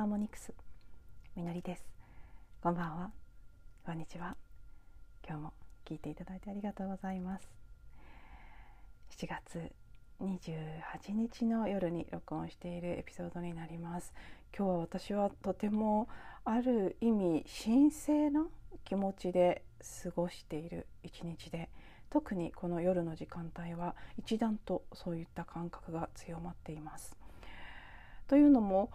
ハーモニクスみのりです。こんばんは。こんにちは。今日も聞いていただいてありがとうございます。7月28日の夜に録音しているエピソードになります。今日は私はとてもある意味神聖な気持ちで過ごしている一日で特にこの夜の時間帯は一段とそういった感覚が強まっています。というのも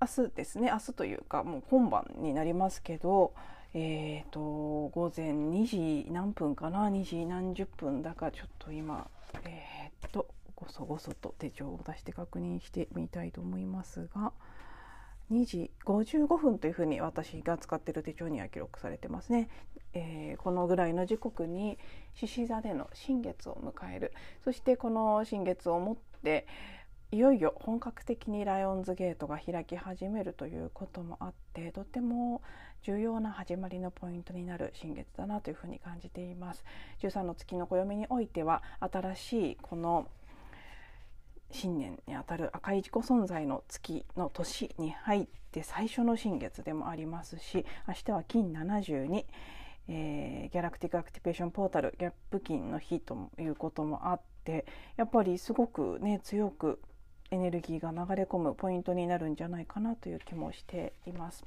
明日ですね。明日というかもう今晩になりますけど、えーと、午前2時何分かな？2時何十分だかちょっと今えー、っとごそごそと手帳を出して確認してみたいと思いますが。2時55分というふうに私が使っている手帳には記録されてますね、えー、このぐらいの時刻に獅子座での新月を迎える。そしてこの新月をもっていよいよ本格的にライオンズゲートが開き始めるということもあってとても重要な始まりのポイントになる新月だなというふうに感じています。13の月の暦においては新しいこの新年にあたる赤い自己存在の月の年に入って最初の新月でもありますし明日は金72、えー、ギャラクティック・アクティベーション・ポータルギャップ金の日ということもあってやっぱりすごくね強くエネルギーが流れ込むポイントになるんじゃないかなという気もしています。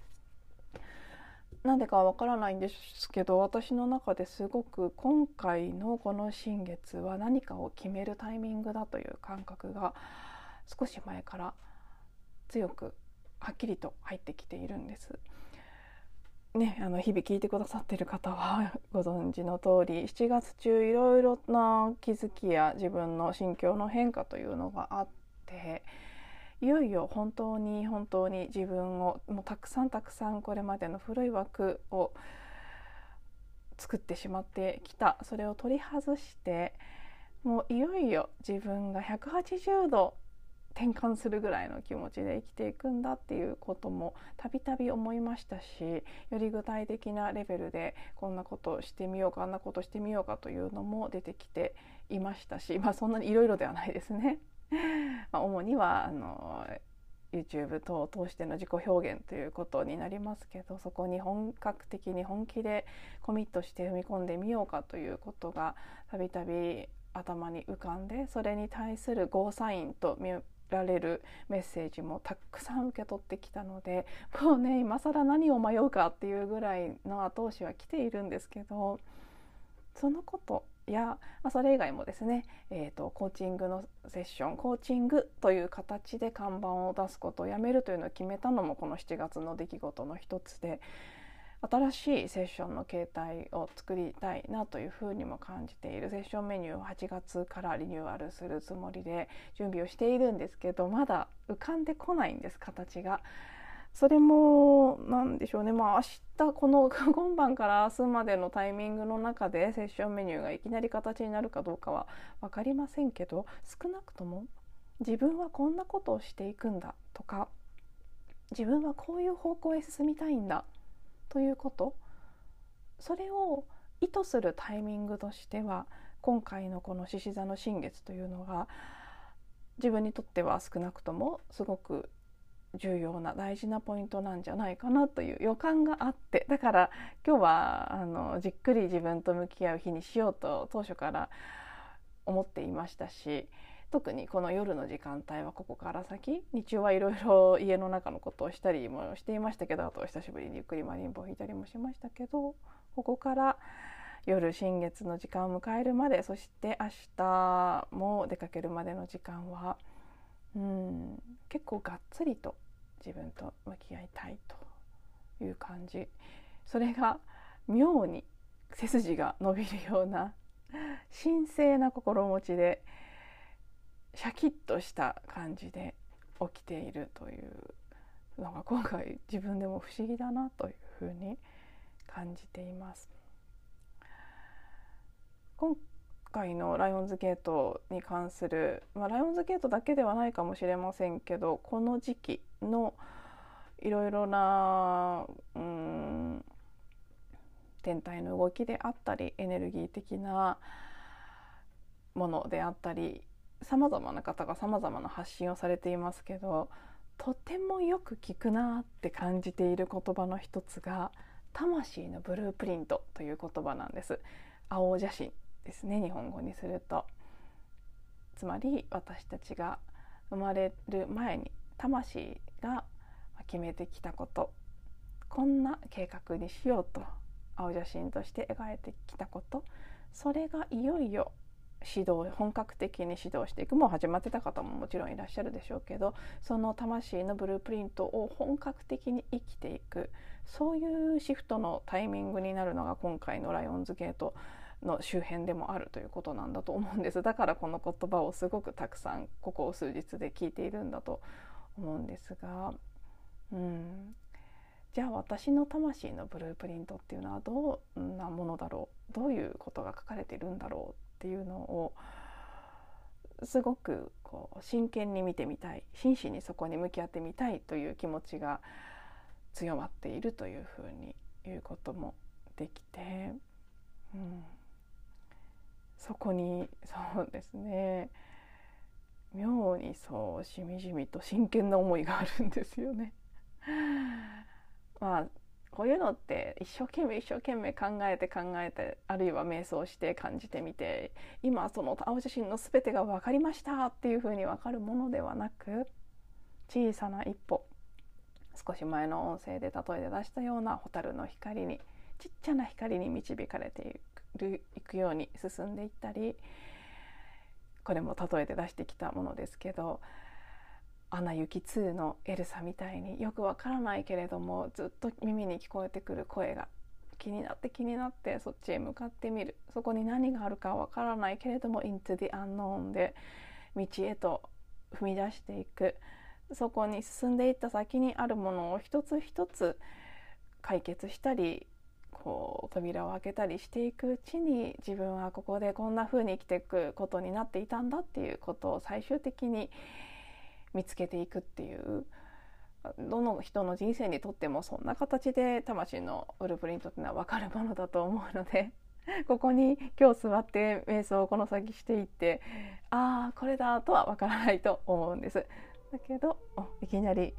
なんでかわからないんですけど私の中ですごく今回のこの新月は何かを決めるタイミングだという感覚が少し前から強くはっきりと入ってきているんです。ね、あの日々聞いてくださっている方は ご存知の通り7月中いろいろな気づきや自分の心境の変化というのがあっていよいよ本当に本当に自分をもうたくさんたくさんこれまでの古い枠を作ってしまってきたそれを取り外してもういよいよ自分が180度転換するぐらいの気持ちで生きていくんだっていうこともたびたび思いましたしより具体的なレベルでこんなことしてみようかあんなことしてみようかというのも出てきていましたしまあそんなにいろいろではないですね。まあ、主にはあの YouTube 等を通しての自己表現ということになりますけどそこに本格的に本気でコミットして踏み込んでみようかということがたびたび頭に浮かんでそれに対するゴーサインと見られるメッセージもたくさん受け取ってきたのでもうね今更何を迷うかっていうぐらいの後押しは来ているんですけどそのことや、まあ、それ以外もですね、えーと、コーチングのセッションコーチングという形で看板を出すことをやめるというのを決めたのもこの7月の出来事の一つで新しいセッションの形態を作りたいなというふうにも感じているセッションメニューを8月からリニューアルするつもりで準備をしているんですけどまだ浮かんでこないんです形が。それも何でしょうね。まあ明日この 今晩から明日までのタイミングの中でセッションメニューがいきなり形になるかどうかは分かりませんけど少なくとも自分はこんなことをしていくんだとか自分はこういう方向へ進みたいんだということそれを意図するタイミングとしては今回のこの獅子座の新月というのが自分にとっては少なくともすごく重要な大事なポイントなんじゃないかなという予感があってだから今日はあのじっくり自分と向き合う日にしようと当初から思っていましたし特にこの夜の時間帯はここから先日中はいろいろ家の中のことをしたりもしていましたけどあと久しぶりにゆっくりマリンボを弾いたりもしましたけどここから夜新月の時間を迎えるまでそして明日も出かけるまでの時間はうん結構がっつりと自分と向き合いたいという感じそれが妙に背筋が伸びるような神聖な心持ちでシャキッとした感じで起きているというのが今回自分でも不思議だなというふうに感じています。今回のライオンズゲートに関する、まあ、ライオンズゲートだけではないかもしれませんけどこの時期のいろいろなうん天体の動きであったりエネルギー的なものであったりさまざまな方がさまざまな発信をされていますけどとてもよく聞くなって感じている言葉の一つが「魂のブループリント」という言葉なんです。青写真ですね日本語にすると。つまり私たちが生まれる前に魂が決めてきたこと。こんな計画にしようと青写真として描いてきたこと。それがいよいよ指導本格的に指導していく。もう始まってた方ももちろんいらっしゃるでしょうけどその魂のブループリントを本格的に生きていく。そういうシフトのタイミングになるのが今回の「ライオンズゲート」の周辺でもあるということなんだと思うんです。だからこの言葉をすごくたくさんここ数日で聞いているんだと思うんですが、うん、じゃあ私の魂のブループリントっていうのはどんなものだろう？どういうことが書かれているんだろうっていうのをすごくこう真剣に見てみたい真摯にそこに向き合ってみたいという気持ちが強まっているというふうに言うこともできて、うん、そこにそうですね。妙にそうしみじみと真剣な思いがあるんですよね。まあこういうのって一生懸命一生懸命考えて考えてあるいは瞑想して感じてみて今その青写真の全てが分かりましたっていうふうに分かるものではなく小さな一歩少し前の音声で例えで出したような蛍の光にちっちゃな光に導かれているいくように進んでいったりこれも例えて出してきたものですけど「アナ雪2」のエルサみたいによくわからないけれどもずっと耳に聞こえてくる声が気になって気になってそっちへ向かってみる。そこに何があるかわからないけれども「into the unknown」で道へと踏み出していく。そこに進んでいった先にあるものを一つ一つ解決したりこう扉を開けたりしていくうちに自分はここでこんな風に生きていくことになっていたんだっていうことを最終的に見つけていくっていうどの人の人生にとってもそんな形で魂のウルプリントっていうのは分かるものだと思うので ここに今日座って瞑想をこの先していってああこれだとは分からないと思うんです。だけどいきなり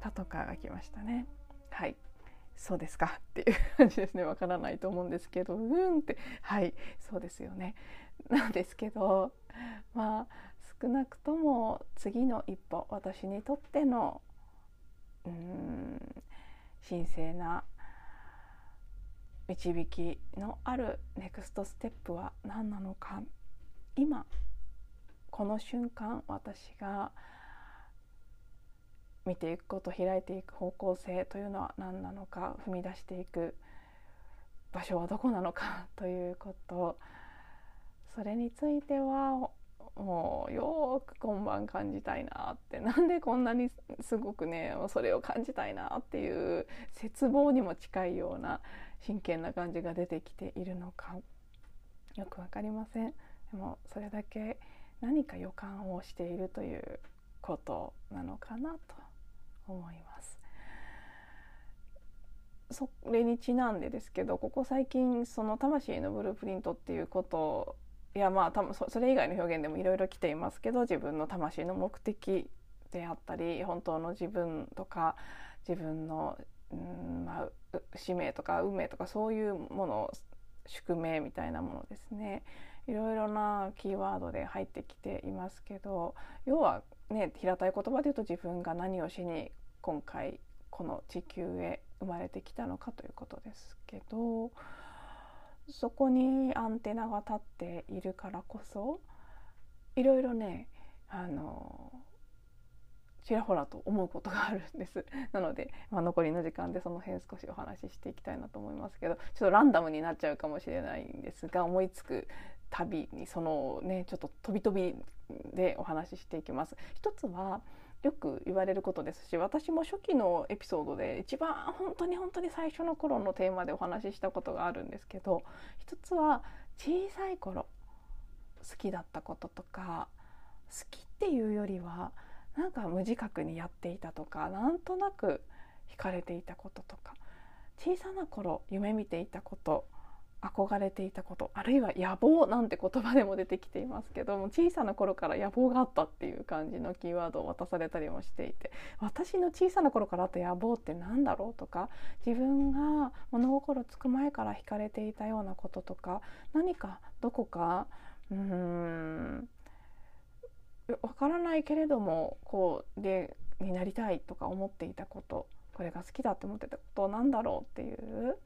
パトカーが来ましたね。はいそうですかっていう感じですね。わからないと思うんですけど。うんって。はい。そうですよね。なんですけどまあ少なくとも次の一歩私にとってのうん神聖な導きのあるネクストステップは何なのか。今この瞬間私が見ていくこと開いていく方向性というのは何なのか踏み出していく場所はどこなのかということそれについてはもうよく今晩感じたいなってなんでこんなにすごくねそれを感じたいなっていう絶望にも近いような真剣な感じが出てきているのか。よく分かりません。でもそれだけ何か予感をしているということなのかなと。思います。それにちなんでですけどここ最近その魂のブループリントっていうこといやまあ多分それ以外の表現でもいろいろ来ていますけど自分の魂の目的であったり本当の自分とか自分の、うんまあ、使命とか運命とかそういうもの宿命みたいなものですねいろいろなキーワードで入ってきていますけど要はね平たい言葉で言うと自分が何をしに今回この地球へ生まれてきたのかということですけどそこにアンテナが立っているからこそいろいろねあのちらほらと思うことがあるんです。なので、まあ、残りの時間でその辺少しお話ししていきたいなと思いますけどちょっとランダムになっちゃうかもしれないんですが思いつく旅にそのねちょっと飛び飛びでお話ししていきます。一つはよく言われることですし私も初期のエピソードで一番本当に本当に最初の頃のテーマでお話ししたことがあるんですけど一つは小さい頃好きだったこととか好きっていうよりはなんか無自覚にやっていたとかなんとなく惹かれていたこととか小さな頃夢見ていたこと憧れていたことあるいは野望なんて言葉でも出てきていますけども小さな頃から野望があったっていう感じのキーワードを渡されたりもしていて私の小さな頃からあった野望って何だろうとか自分が物心つく前から惹かれていたようなこととか何かどこかうーんわからないけれどもこうでになりたいとか思っていたことこれが好きだって思ってたことなんだろうっていう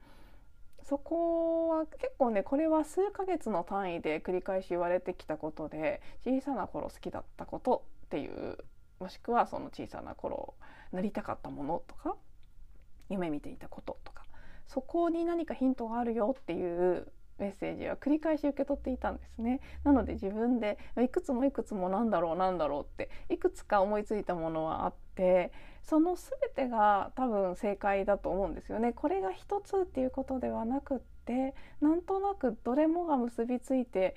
そこは結構ねこれは数ヶ月の単位で繰り返し言われてきたことで小さな頃好きだったことっていうもしくはその小さな頃なりたかったものとか夢見ていたこととかそこに何かヒントがあるよっていうメッセージは繰り返し受け取っていたんですね。なので自分でいくつもいくつもなんだろうなんだろうっていくつか思いついたものはあってその全てが多分正解だと思うんですよね。これが一つっていうことではなくってなんとなくどれもが結びついて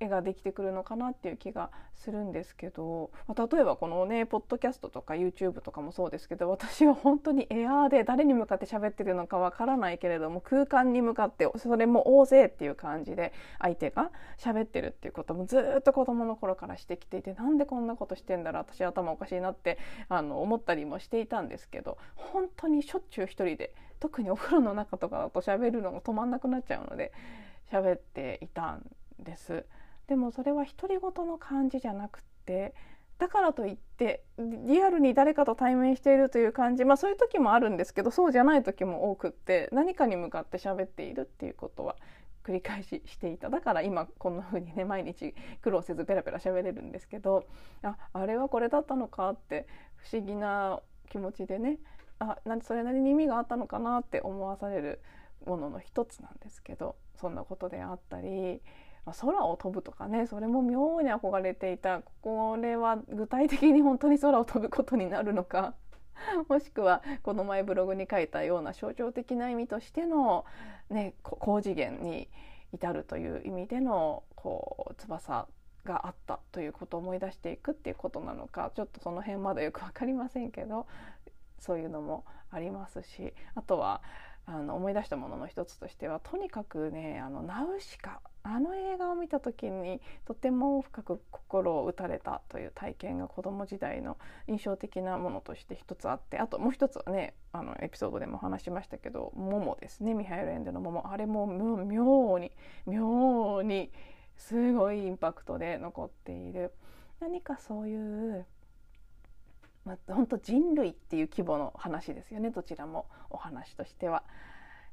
絵ができてくるのかなっていう気がするんですけど、まあ、例えばこのねポッドキャストとか YouTube とかもそうですけど私は本当にエアーで誰に向かって喋ってるのかわからないけれども空間に向かってそれも大勢っていう感じで相手が喋ってるっていうこともずっと子どもの頃からしてきていてなんでこんなことしてんだろう私頭おかしいなってあの思ったりもしていたんですけど本当にしょっちゅう一人で特にお風呂の中とかだと喋るのが止まんなくなっちゃうので喋っていたんです。です。でもそれは独り言の感じじゃなくてだからといってリアルに誰かと対面しているという感じまあそういう時もあるんですけどそうじゃない時も多くって何かに向かって喋っているっていうことは繰り返ししていた。だから今こんな風にね毎日苦労せずペラペラ喋れるんですけどああれはこれだったのかって不思議な気持ちでねあそれなりに意味があったのかなって思わされるものの一つなんですけどそんなことであったり、空を飛ぶとかねそれも妙に憧れていた。これは具体的に本当に空を飛ぶことになるのか。もしくはこの前ブログに書いたような象徴的な意味としての、ね、高次元に至るという意味でのこう翼があったということを思い出していくっていうことなのか。ちょっとその辺まだよく分かりませんけどそういうのもありますし。あとはあの思い出したものの一つとしてはとにかくね「あのナウシカ」あの映画を見た時にとても深く心を打たれたという体験が子ども時代の印象的なものとして一つあってあともう一つはねあのエピソードでも話しましたけど「モモ」ですね。ミハイル・エンデの「モモ」あれも妙に妙にすごいインパクトで残っている。何かそういうまあ、本当人類っていう規模の話ですよねどちらもお話としては。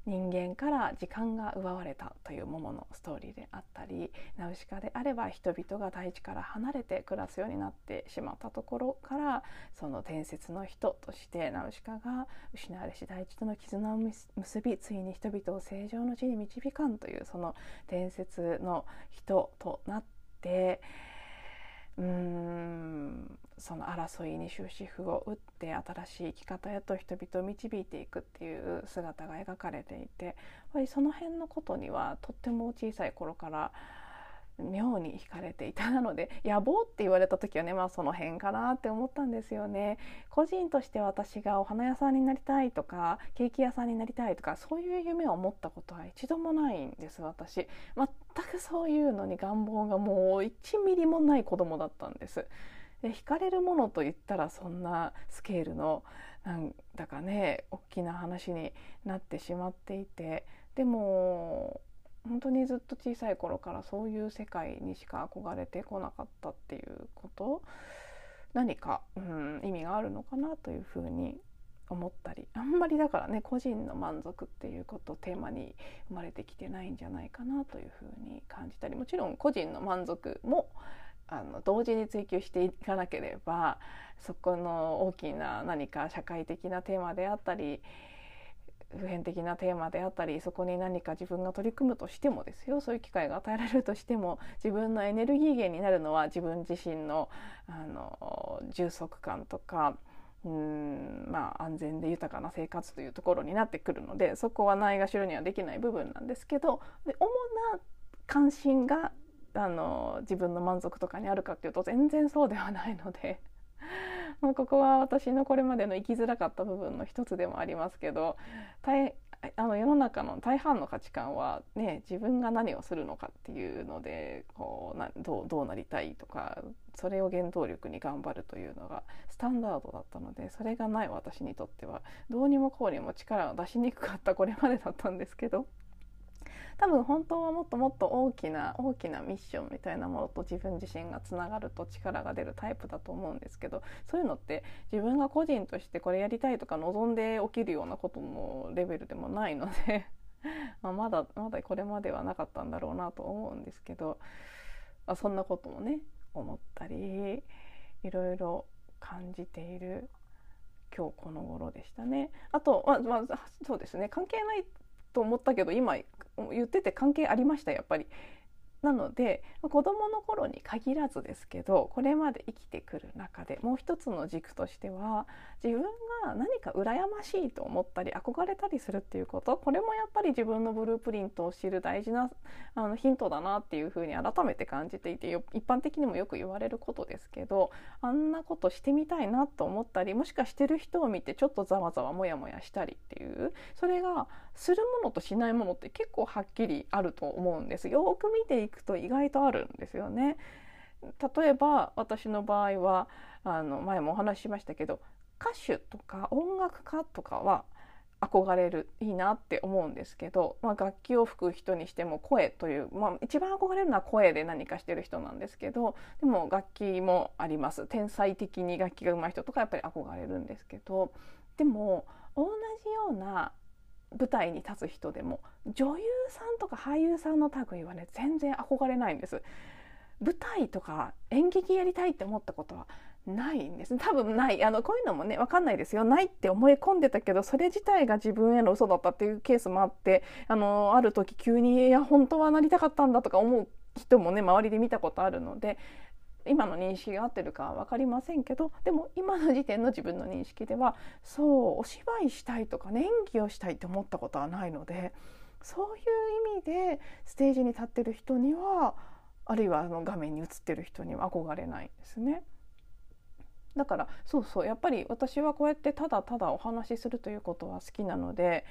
人間から時間が奪われたという桃のストーリーであったりナウシカであれば人々が大地から離れて暮らすようになってしまったところからその伝説の人としてナウシカが失われし大地との絆を結びついに人々を正常の地に導かんというその伝説の人となってうーんその争いに終止符を打って新しい生き方へと人々を導いていくっていう姿が描かれていてやっぱりその辺のことにはとっても小さい頃から妙に惹かれていたので 野望って言われた時はねまあその辺かなって思ったんですよね。個人として私がお花屋さんになりたいとかケーキ屋さんになりたいとかそういう夢を持ったことは一度もないんです私。全くそういうのに願望がもう1ミリもない子供だったんです。で惹かれるものといったらそんなスケールのなんだかね大きな話になってしまっていて。でも本当にずっと小さい頃からそういう世界にしか憧れてこなかったっていうこと何か、うん、意味があるのかなというふうに思ったりあんまりだからね個人の満足っていうことをテーマに生まれてきてないんじゃないかなというふうに感じたりもちろん個人の満足もあの同時に追求していかなければそこの大きな何か社会的なテーマであったり普遍的なテーマであったりそこに何か自分が取り組むとしてもですよそういう機会が与えられるとしても自分のエネルギー源になるのは自分自身のあの充足感とかうんまあ安全で豊かな生活というところになってくるのでそこはないがしろにはできない部分なんですけどで主な関心があの自分の満足とかにあるかっていうと全然そうではないので まあここは私のこれまでの生きづらかった部分の一つでもありますけどあの世の中の大半の価値観は、ね、自分が何をするのかっていうのでこうなどうどうなりたいとかそれを原動力に頑張るというのがスタンダードだったのでそれがない私にとってはどうにもこうにも力を出しにくかったこれまでだったんですけど。多分本当はもっともっと大きな大きなミッションみたいなものと自分自身がつながると力が出るタイプだと思うんですけどそういうのって自分が個人としてこれやりたいとか望んで起きるようなことのレベルでもないので ままだまだこれまではなかったんだろうなと思うんですけど、あ、そんなこともね思ったりいろいろ感じている今日この頃でしたね。あと、まあまあ、そうですね関係ないと思ったけど今言ってて関係ありましたやっぱり。なので子どもの頃に限らずですけどこれまで生きてくる中でもう一つの軸としては自分が何か羨ましいと思ったり憧れたりするっていうことこれもやっぱり自分のブループリントを知る大事なあのヒントだなっていうふうに改めて感じていて一般的にもよく言われることですけどあんなことしてみたいなと思ったりもしかしてる人を見てちょっとざわざわモヤモヤしたりっていうそれがするものとしないものって結構はっきりあると思うんです。よく見ていくと意外とあるんですよね。例えば私の場合はあの前もお話ししましたけど歌手とか音楽家とかは憧れるいいなって思うんですけど、まあ、楽器を吹く人にしても声という、まあ、一番憧れるのは声で何かしてる人なんですけどでも楽器もあります天才的に楽器が上手い人とかやっぱり憧れるんですけどでも同じような舞台に立つ人でも女優さんとか俳優さんの類はね全然憧れないんです。舞台とか演劇やりたいって思ったことはないんです。多分ない。あのこういうのもね分かんないですよ。ないって思い込んでたけどそれ自体が自分への嘘だったっていうケースもあってあのある時急にいや本当はなりたかったんだとか思う人もね周りで見たことあるので今の認識が合ってるかは分かりませんけどでも今の時点の自分の認識ではそうお芝居したいとか、ね、演技をしたいって思ったことはないのでそういう意味でステージに立ってる人にはあるいはあの画面に映ってる人には憧れないですね。だからそうそうやっぱり私はこうやってただただお話しするということは好きなので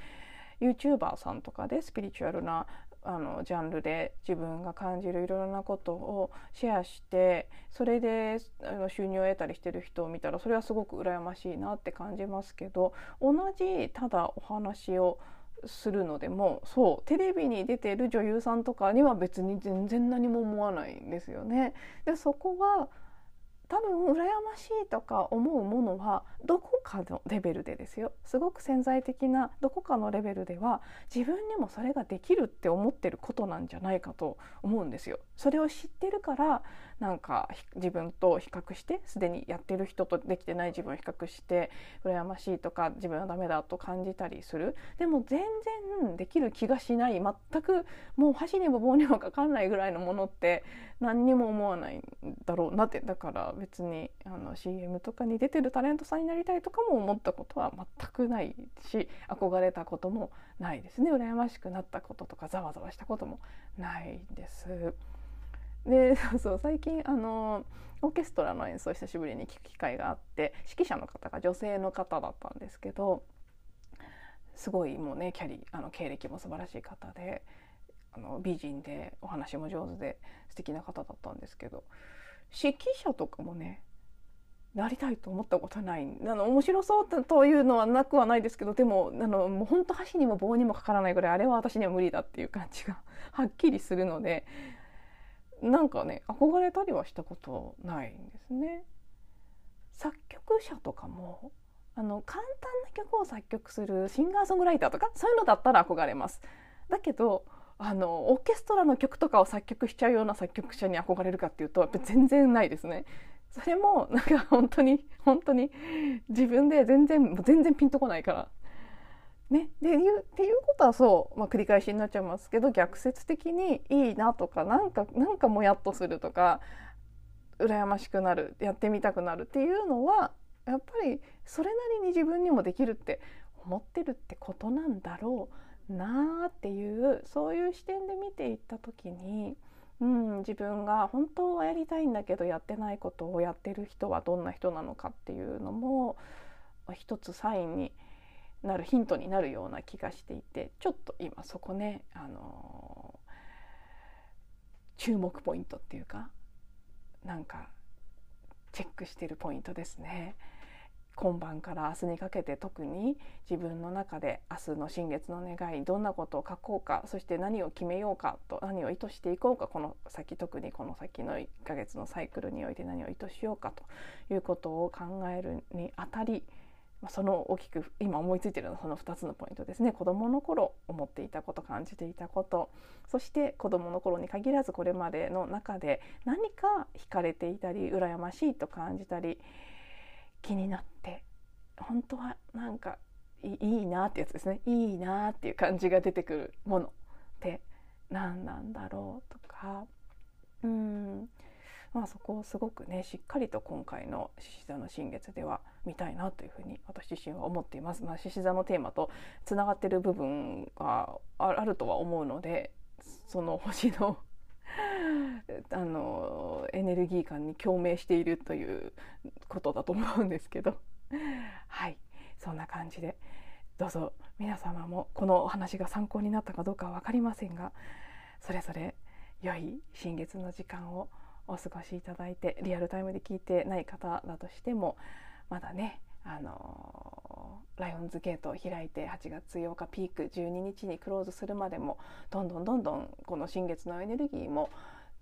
YouTuber さんとかでスピリチュアルなあのジャンルで自分が感じるいろいろなことをシェアしてそれであの収入を得たりしてる人を見たらそれはすごく羨ましいなって感じますけど同じただお話をするのでもそうテレビに出てる女優さんとかには別に全然何も思わないんですよね。でそこは多分羨ましいとか思うものはどこかのレベルでですよ。すごく潜在的などこかのレベルでは自分にもそれができるって思ってることなんじゃないかと思うんですよ。それを知ってるからなんか自分と比較してすでにやってる人とできてない自分を比較して羨ましいとか自分はダメだと感じたりする。でも全然できる気がしない。全くもう箸にも棒にもかかんないぐらいのものって何にも思わないんだろうなって。だから別にあの CM とかに出てるタレントさんになりたいとかも思ったことは全くないし憧れたこともないですね羨ましくなったこととかざわざわしたこともないです。で そうそう最近あのオーケストラの演奏久しぶりに聴く機会があって指揮者の方が女性の方だったんですけどすごいもうねキャリあの経歴も素晴らしい方であの美人でお話も上手で素敵な方だったんですけど指揮者とかもねなりたいと思ったことないあの面白そうというのはなくはないですけどでもあのもう本当箸にも棒にもかからないぐらいあれは私には無理だっていう感じがはっきりするのでなんかね憧れたりはしたことないんですね。作曲者とかもあの簡単な曲を作曲するシンガーソングライターとかそういうのだったら憧れます。だけどあのオーケストラの曲とかを作曲しちゃうような作曲者に憧れるかっていうとやっぱ全然ないですね。それもなんか本当に本当に自分で全然全然ピンとこないからね、でいうっていうことはそう、まあ、繰り返しになっちゃいますけど逆説的にいいなとかなんかなんかもやっとするとか羨ましくなるやってみたくなるっていうのはやっぱりそれなりに自分にもできるって思ってるってことなんだろうなっていうそういう視点で見ていった時に、うん、自分が本当はやりたいんだけどやってないことをやってる人はどんな人なのかっていうのも一つサインになるヒントになるような気がしていてちょっと今そこね、あのー、注目ポイントっていうかなんかチェックしてるポイントですね。今晩から明日にかけて特に自分の中で明日の新月の願いどんなことを書こうかそして何を決めようかと何を意図していこうかこの先特にこの先の1ヶ月のサイクルにおいて何を意図しようかということを考えるにあたりその大きく今思いついているのはその2つのポイントですね。子どもの頃思っていたこと感じていたことそして子どもの頃に限らずこれまでの中で何か惹かれていたり羨ましいと感じたり気になって本当はなんかいいなってやつですね。いいなっていう感じが出てくるものって何なんだろうとか。うん。まあそこをすごくねしっかりと今回の獅子座の新月では見たいなというふうに私自身は思っています。まあ、獅子座のテーマとつながってる部分があるとは思うのでその星のあのエネルギー感に共鳴しているということだと思うんですけど。はい。そんな感じで。どうぞ皆様もこのお話が参考になったかどうかは分かりませんがそれぞれ良い新月の時間をお過ごしいただいてリアルタイムで聞いてない方だとしてもまだねあのライオンズゲートを開いて8月8日ピーク12日にクローズするまでもどんどんどんどんこの新月のエネルギーも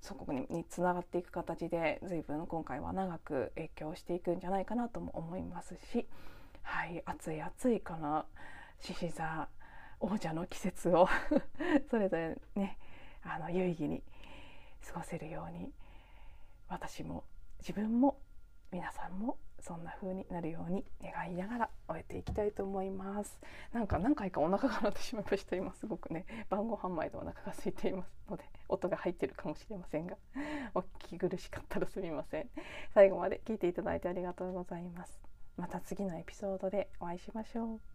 祖国につながっていく形で随分今回は長く影響していくんじゃないかなとも思いますし、はい、暑い暑いこの獅子座王者の季節を それぞれねあの有意義に過ごせるように私も自分も皆さんもそんな風になるように願いながら終えていきたいと思います。なんか何回かお腹が鳴ってしまいました。今すごくね晩ご飯前でお腹が空いていますので音が入ってるかもしれませんが お聞き苦しかったらすみません。最後まで聞いていただいてありがとうございます。また次のエピソードでお会いしましょう。